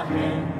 Amen.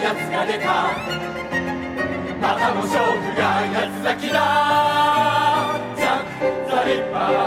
やつが出た。またも勝負が八つ咲きだザ・ザ・リッパー。